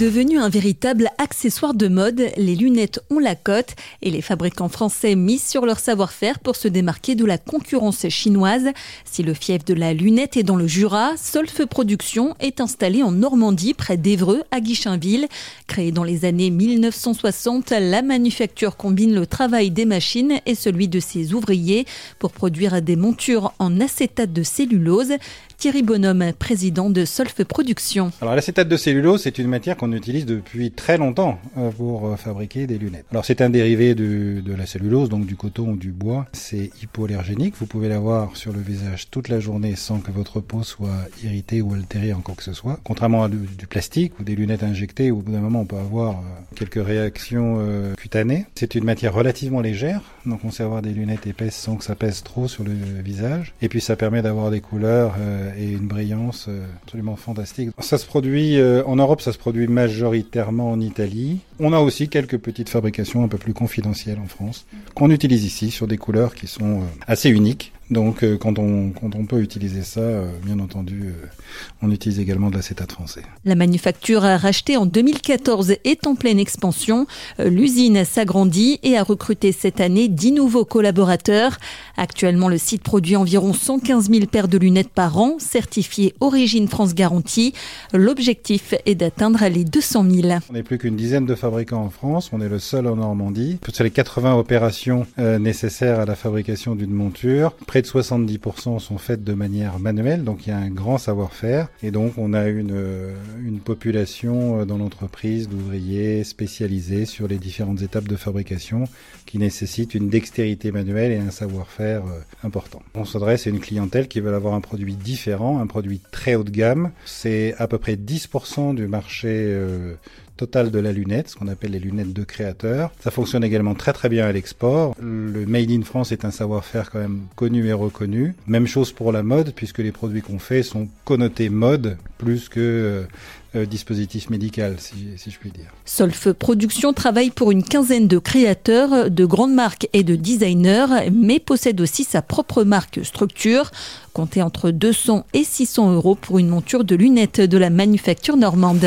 Devenu un véritable accessoire de mode, les lunettes ont la cote et les fabricants français misent sur leur savoir-faire pour se démarquer de la concurrence chinoise. Si le fief de la lunette est dans le Jura, Solfe Production est installé en Normandie, près d'Evreux, à Guichainville. Créée dans les années 1960, la manufacture combine le travail des machines et celui de ses ouvriers pour produire des montures en acétate de cellulose. Thierry Bonhomme, président de Solfe Production. Alors l'acétate de cellulose, c'est une matière qu'on utilise depuis très longtemps euh, pour euh, fabriquer des lunettes. Alors c'est un dérivé de, la cellulose, donc du coton ou du bois. C'est hypoallergénique. Vous pouvez l'avoir sur le visage toute la journée sans que votre peau soit irritée ou altérée en quoi que ce soit. Contrairement à du, du plastique ou des lunettes injectées où au bout d'un moment on peut avoir euh, quelques réactions cutanées. C'est une matière relativement légère, donc on sait avoir des lunettes épaisses sans que ça pèse trop sur le visage. Et puis ça permet d'avoir des couleurs et une brillance euh, absolument fantastique. Ça se produit euh, en Europe, ça se produit majoritairement en Italie. On a aussi quelques petites fabrications un peu plus confidentielles en France qu'on utilise ici sur des couleurs qui sont euh, assez uniques. Donc euh, quand, on, quand on peut utiliser ça, euh, bien entendu, euh, on utilise également de l'acétate français. La manufacture rachetée en 2014 est en pleine expansion. L'usine s'agrandit et a recruté cette année 10 nouveaux collaborateurs. Actuellement, le site produit environ 115 000 paires de lunettes par an, certifiées Origine France Garantie. L'objectif est d'atteindre les 200 000. On n'est plus qu'une dizaine de fabricants en France, on est le seul en Normandie. Sur les 80 opérations nécessaires à la fabrication d'une monture, de 70% sont faites de manière manuelle, donc il y a un grand savoir-faire. Et donc on a une, euh, une population euh, dans l'entreprise d'ouvriers spécialisés sur les différentes étapes de fabrication qui nécessitent une dextérité manuelle et un savoir-faire euh, important. On s'adresse à une clientèle qui veut avoir un produit différent, un produit très haut de gamme. C'est à peu près 10% du marché total de la lunette, ce qu'on appelle les lunettes de créateurs. Ça fonctionne également très très bien à l'export. Le Made in France est un savoir-faire quand même connu et reconnu. Même chose pour la mode, puisque les produits qu'on fait sont connotés mode plus que euh, euh, dispositif médical, si, si, je puis dire. Solf Production travaille pour une quinzaine de créateurs, de grandes marques et de designers, mais possède aussi sa propre marque structure, comptée entre 200 et 600 euros pour une monture de lunettes de la manufacture normande.